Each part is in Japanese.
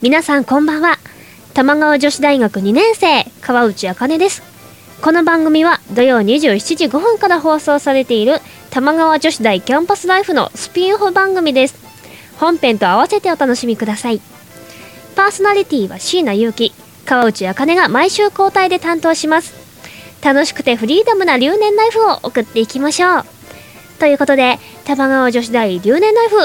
皆さんこんばんは。玉川女子大学2年生川内茜です。この番組は土曜27時5分から放送されている玉川女子大キャンパスライフのスピンオフ番組です。本編と合わせてお楽しみください。パーソナリティは椎名祐希川内茜が毎週交代で担当します楽しくてフリーダムな留年ライフを送っていきましょう。ということで玉川女子大留年ライフ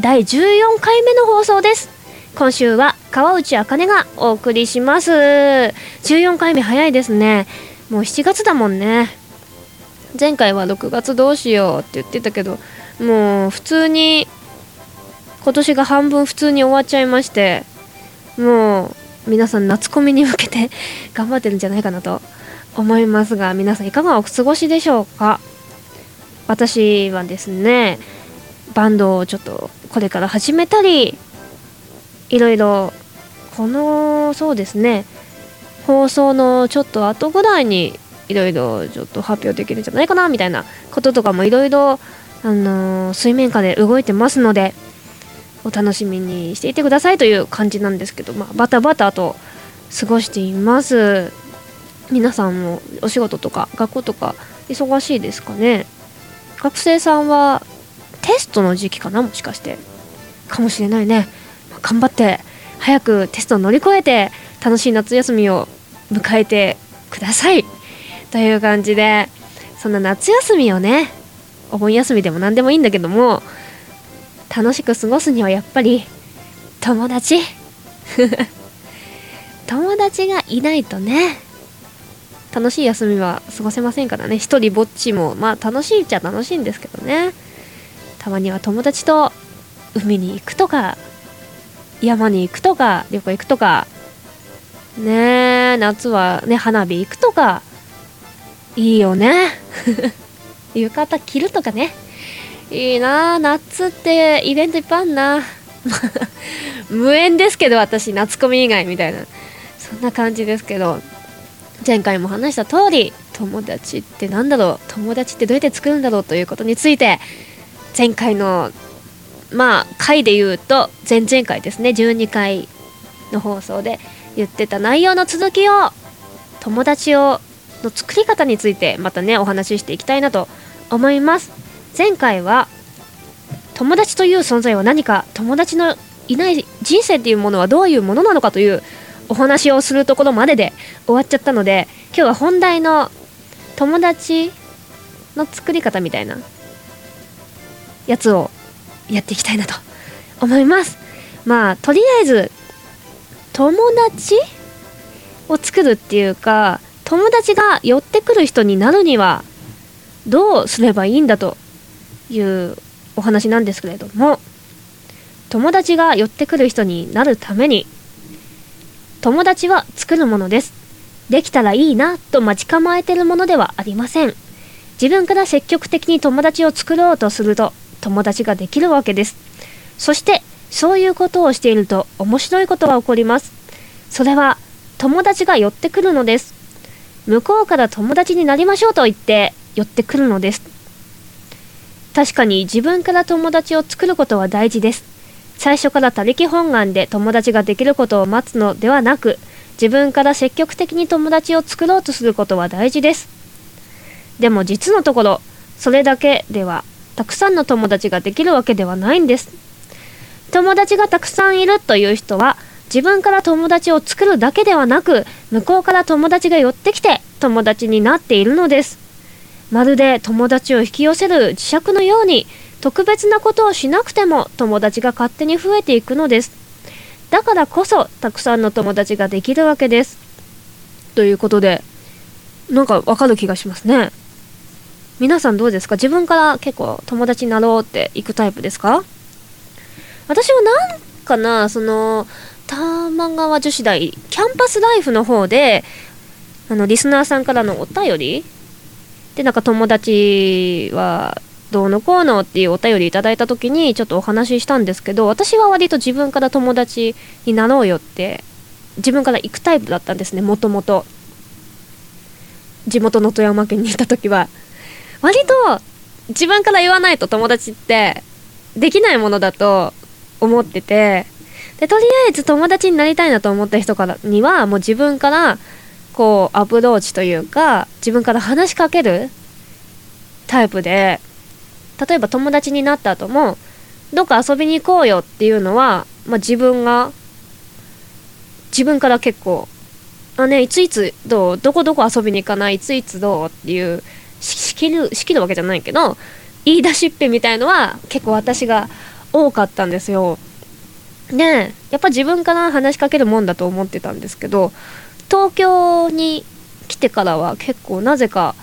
第14回目の放送です。今週は川内茜がお送りします。14回目早いですね。もう7月だもんね。前回は6月どうしようって言ってたけどもう普通に今年が半分普通に終わっちゃいまして。もう皆さん夏コミに向けて 頑張ってるんじゃないかなと思いますが皆さんいかがお過ごしでしょうか？私はですねバンドをちょっとこれから始めたりいろいろこのそうですね放送のちょっと後ぐらいにいろいろちょっと発表できるんじゃないかなみたいなこととかもいろいろあのー水面下で動いてますのでお楽しみにしていてくださいという感じなんですけど、まあ、バタバタと過ごしています。皆さんもお仕事とか学校とか忙しいですかね。学生さんはテストの時期かなもしかして。かもしれないね。まあ頑張って早くテストを乗り越えて楽しい夏休みを迎えてください。という感じでそんな夏休みをねお盆休みでも何でもいいんだけども楽しく過ごすにはやっぱり友達。友達がいないとね楽しい休みは過ごせませんからね。一人ぼっちもまあ楽しいっちゃ楽しいんですけどね。たまには友達と海に行くとか山に行くとか旅行行くとか。ねえ夏はね花火行くとか。いいよね。浴衣着るとかね。いいなあ夏ってイベントいっぱいあんな。無縁ですけど私夏コミ以外みたいな。そんな感じですけど前回も話した通り友達ってなんだろう。友達ってどうやって作るんだろうということについて前回のまあ回で言うと前々回ですね。12回の放送で言ってた内容の続きを友達をの作り方についてまたねお話ししていきたいなと思います。前回は友達という存在は何か友達のいない人生っていうものはどういうものなのかというお話をするところまでで終わっちゃったので今日は本題の友達の作り方みたいなやつをやっていきたいなと思います。まあとりあえず友達を作るっていうか友達が寄ってくる人になるにはどうすればいいんだというお話なんですけれども友達が寄ってくる人になるために友達は作るものです。できたらいいなと待ち構えてるものではありません。自分から積極的に友達を作ろうとすると友達ができるわけです。そしてそういうことをしていると面白いことが起こります。それは友達が寄ってくるのです。向こうから友達になりましょうと言って寄ってくるのです。確かに自分から友達を作ることは大事です。最初から他力本願で友達ができることを待つのではなく自分から積極的に友達を作ろうとすることは大事です。でも実のところそれだけではたくさんの友達ができるわけではないんです。友達がたくさんいるという人は自分から友達を作るだけではなく向こうから友達が寄ってきて友達になっているのです。まるで友達を引き寄せる磁石のように特別なことをしなくても友達が勝手に増えていくのです。だからこそたくさんの友達ができるわけです。ということでなんかわかる気がしますね。皆さんどうですか？自分から結構友達になろうって行くタイプですか？私はなんかなその玉川女子大キャンパスライフの方であのリスナーさんからのお便りでなんか友達はどうのこうのっていうお便りいただいた時にちょっとお話ししたんですけど私は割と自分から友達になろうよって自分から行くタイプだったんですねもともと。地元の富山県にいた時は。割と自分から言わないと友達ってできないものだと思ってて。でとりあえず友達になりたいなと思った人からにはもう自分からこうアプローチというか自分から話しかけるタイプで例えば友達になった後もどっか遊びに行こうよっていうのは、まあ、自分が自分から結構あねいついつどうどこどこ遊びに行かないいついつどうっていう仕切る仕切るわけじゃないけど言い出しっぺみたいのは結構私が多かったんですよ。でやっぱ自分から話しかけるもんだと思ってたんですけど東京に来てからは結構なぜか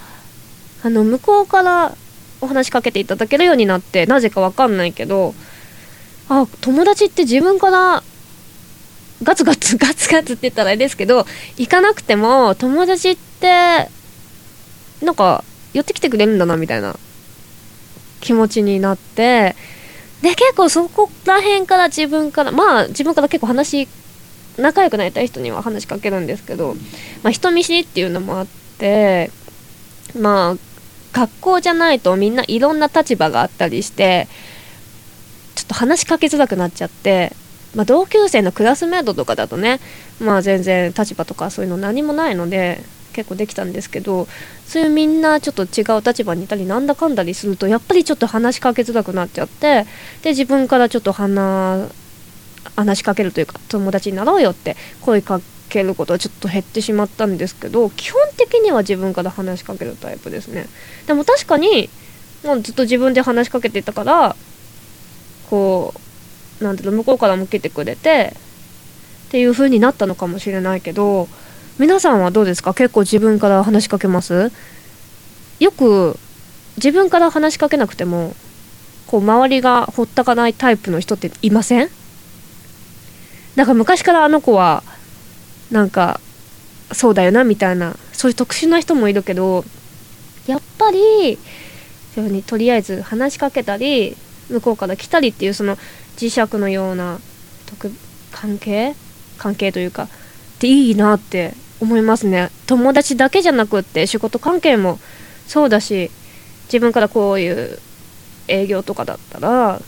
あの向こうからお話しかけていただけるようになってなぜかわかんないけどあ友達って自分からガツガツ ガツガツって言ったらあれですけど行かなくても友達ってなんか寄ってきてくれるんだなみたいな気持ちになってで結構そこら辺から自分からまあ自分から結構話仲良くなりたい人には話しかけるんですけど、まあ、人見知りっていうのもあってまあ学校じゃないとみんないろんな立場があったりしてちょっと話しかけづらくなっちゃって、まあ、同級生のクラスメートとかだとねまあ全然立場とかそういうの何もないので結構できたんですけどそういうみんなちょっと違う立場にいたりなんだかんだりするとやっぱりちょっと話しかけづらくなっちゃってで自分からちょっと話話しかけるというか友達になろうよって声かけることはちょっと減ってしまったんですけど基本的には自分から話しかけるタイプですね。でも確かにもうずっと自分で話しかけてたからこうなんていうの向こうから向けてくれてっていう風になったのかもしれないけど皆さんはどうですか？結構自分から話しかけます？よく自分から話しかけなくてもこう周りがほったかないタイプの人っていません？だから昔からあの子はなんかそうだよなみたいなそういう特殊な人もいるけどやっぱりそういうふうにとりあえず話しかけたり向こうから来たりっていうその磁石のような特関係？関係というかっていいなって思いますね。友達だけじゃなくって仕事関係もそうだし自分からこういう営業とかだったら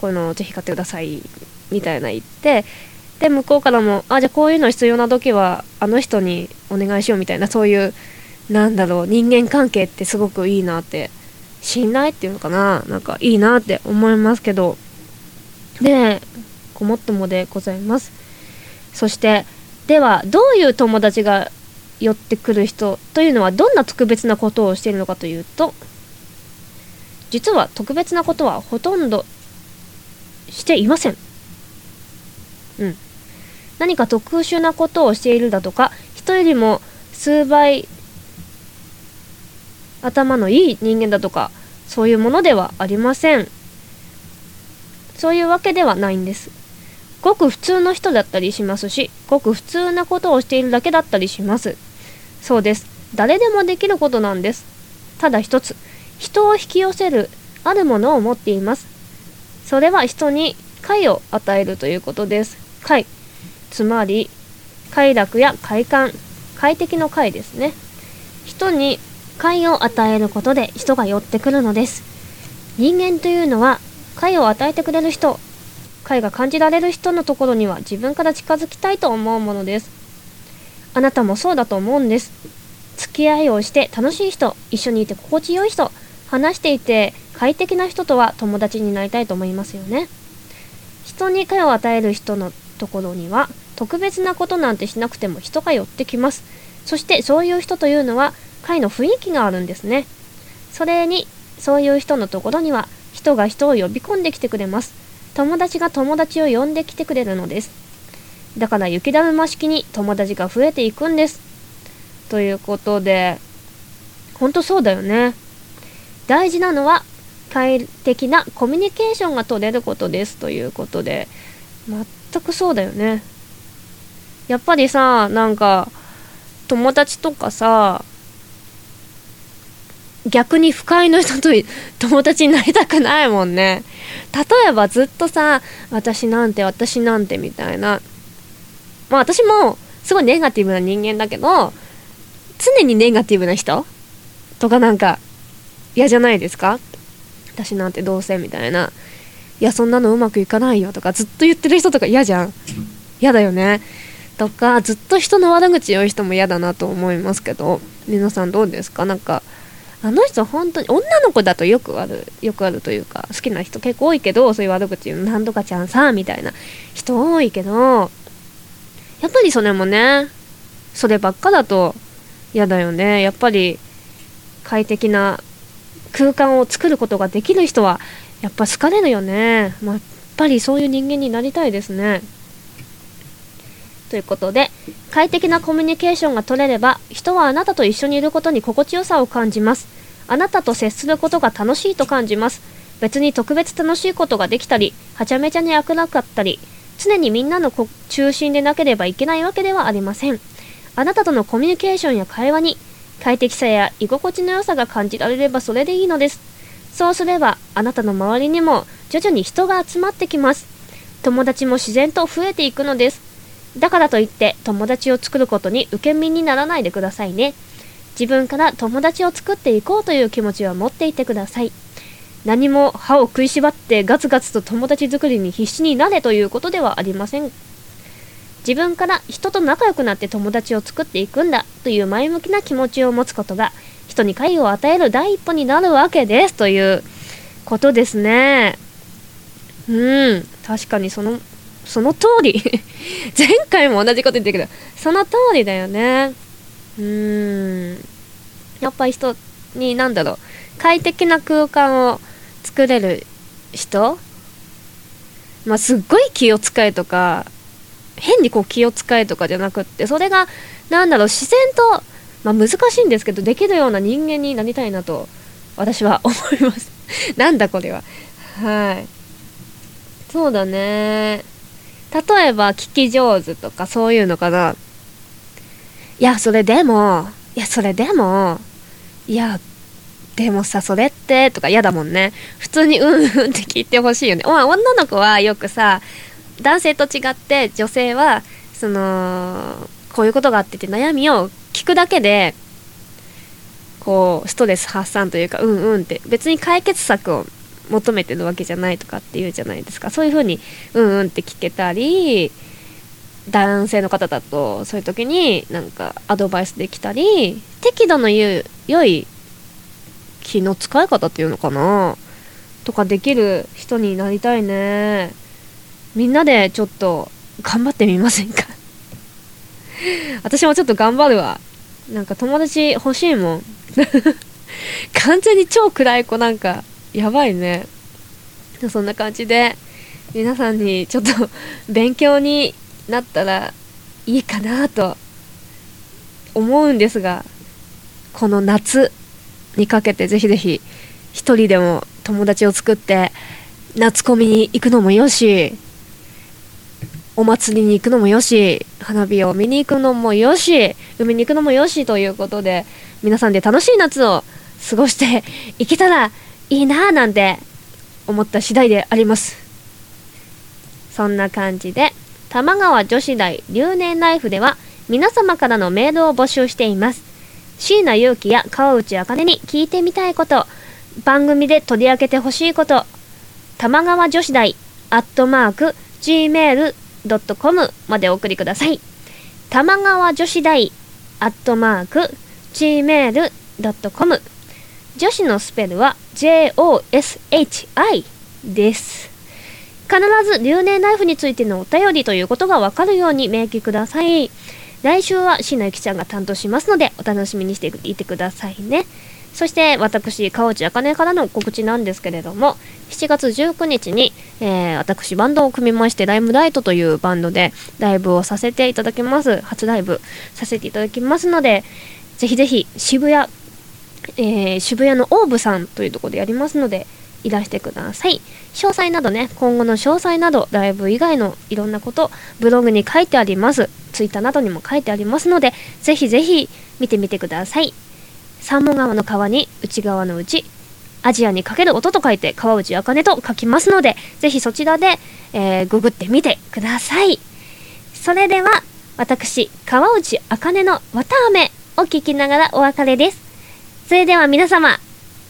こういうのをぜひ買ってくださいみたいな言ってで向こうからもあじゃあこういうの必要な時はあの人にお願いしようみたいなそういうなんだろう人間関係ってすごくいいなって信頼っていうのかななんかいいなって思いますけど。でごもっともでございます。そしてではどういう友達が寄ってくる人というのはどんな特別なことをしているのかというと実は特別なことはほとんどしていません。うん。何か特殊なことをしているだとか人よりも数倍頭のいい人間だとかそういうものではありません。そういうわけではないんです。ごく普通の人だったりしますしごく普通なことをしているだけだったりします。そうです。誰でもできることなんです。ただ一つ人を引き寄せるあるものを持っています。それは人に快を与えるということです。快つまり快楽や快感快適の快ですね。人に快を与えることで人が寄ってくるのです。人間というのは快を与えてくれる人快が感じられる人のところには自分から近づきたいと思うものです。あなたもそうだと思うんです。付き合いをして楽しい人一緒にいて心地よい人話していて快適な人とは友達になりたいと思いますよね。人に快を与える人のところには特別なことなんてしなくても人が寄ってきます。そしてそういう人というのは会の雰囲気があるんですね。それにそういう人のところには人が人を呼び込んできてくれます。友達が友達を呼んできてくれるのです。だから雪だるま式に友達が増えていくんです。ということでほんとそうだよね。大事なのは快適なコミュニケーションが取れることです。ということで全くそうだよね。やっぱりさなんか友達とかさ逆に不快の人と 友達になりたくないもんね。例えばずっとさ私なんて私なんてみたいな。まあ私もすごいネガティブな人間だけど常にネガティブな人とかなんか嫌じゃないですか？私なんてどうせみたいな。いやそんなのうまくいかないよとかずっと言ってる人とか嫌じゃん。嫌だよね。とかずっと人の悪口言う人も嫌だなと思いますけど。皆さんどうですか？なんかあの人本当に女の子だとよくあるよくあるというか好きな人結構多いけどそういう悪口言う何とかちゃんさみたいな人多いけどやっぱりそれもねそればっかだと嫌だよね。やっぱり快適な空間を作ることができる人はやっぱ好かれるよね、やっぱりそういう人間になりたいですねということで快適なコミュニケーションが取れれば人はあなたと一緒にいることに心地よさを感じますあなたと接することが楽しいと感じます別に特別楽しいことができたりはちゃめちゃに悪なかったり常にみんなの中心でなければいけないわけではありません。あなたとのコミュニケーションや会話に快適さや居心地の良さが感じられればそれでいいのです。そうすればあなたの周りにも徐々に人が集まってきます。友達も自然と増えていくのです。だからといって友達を作ることに受け身にならないでくださいね。自分から友達を作っていこうという気持ちは持っていてください。何も歯を食いしばってガツガツと友達作りに必死になれということではありません自分から人と仲良くなって友達を作っていくんだという前向きな気持ちを持つことが人に快を与える第一歩になるわけですということですね。うん確かにそのその通り。前回も同じこと言ってるけどその通りだよね。うーんやっぱり人に何だろう。快適な空間を作れる人。まあ、すっごい気を使えとか変にこう気を使えとかじゃなくってそれが何だろう自然と、まあ、難しいんですけどできるような人間になりたいなと私は思います。なんだこれは。はい。そうだね。例えば聞き上手とかそういうのかな。いやそれでもいやそれでもいやでもさ、それって、とか嫌だもんね。普通にうんうんって聞いてほしいよね。まあ、女の子はよくさ、男性と違って女性は、その、こういうことがあってて悩みを聞くだけで、こう、ストレス発散というか、うんうんって、別に解決策を求めてるわけじゃないとかって言うじゃないですか。そういう風に、うんうんって聞けたり、男性の方だと、そういう時になんかアドバイスできたり、適度の良い気の使い方っていうのかなとかできる人になりたいねみんなでちょっと頑張ってみませんか？私もちょっと頑張るわ。なんか友達欲しいもん。完全に超暗い子。なんかやばいね。そんな感じで皆さんにちょっと勉強になったらいいかなと思うんですがこの夏にかけてぜひぜひ一人でも友達を作って夏コミに行くのもよしお祭りに行くのもよし花火を見に行くのもよし海に行くのもよしということで皆さんで楽しい夏を過ごしていけたらいいなぁなんて思った次第であります。そんな感じで玉川女子大留年ライフでは皆様からのメールを募集しています。椎名祐希や川内茜に聞いてみたいこと、番組で取り上げてほしいこと、玉川女子大、アットマーク、gmail.com までお送りください。玉川女子大、アットマーク、gmail.com 女子のスペルは JOSHI です。必ず留年ライフについてのお便りということがわかるように明記ください。来週は椎名ゆきちゃんが担当しますのでお楽しみにしていてくださいねそして私川内茜からの告知なんですけれども7月19日に、えー、私バンドを組みましてライムライトというバンドでライブをさせていただきます。初ライブさせていただきますのでぜひぜひ渋谷、えー、渋谷のオーブさんというところでやりますのでいらしてください。詳細などね今後の詳細などライブ以外のいろんなことブログに書いてあります。ツイッターなどにも書いてありますのでぜひぜひ見てみてください。三門川の川に内側のうちアジアにかける音と書いて川内茜と書きますのでぜひそちらで、えー、ググってみてください。それでは私川内茜の「綿あめ」を聞きながらお別れです。それでは皆様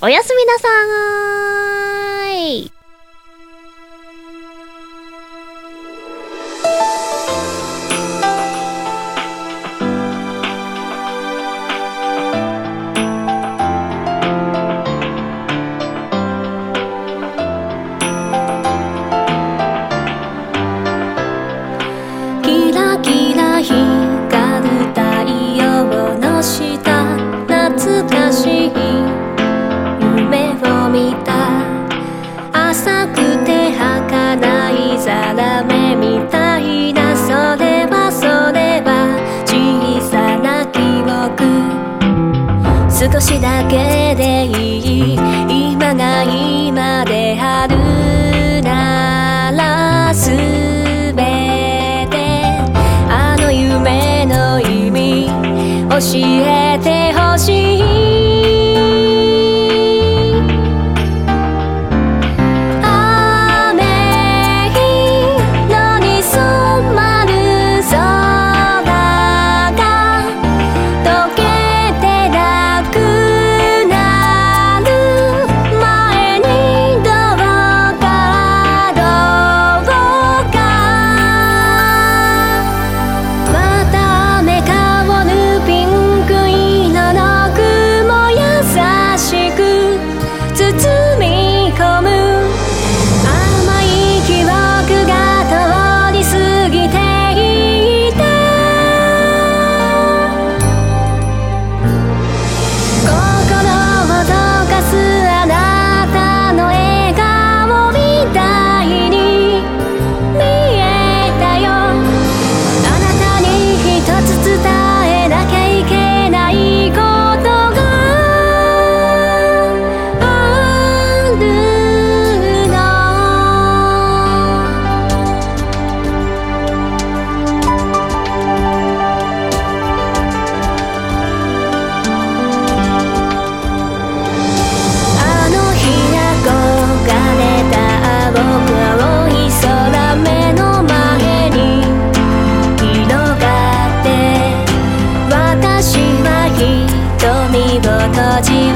おやすみなさーい。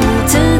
不曾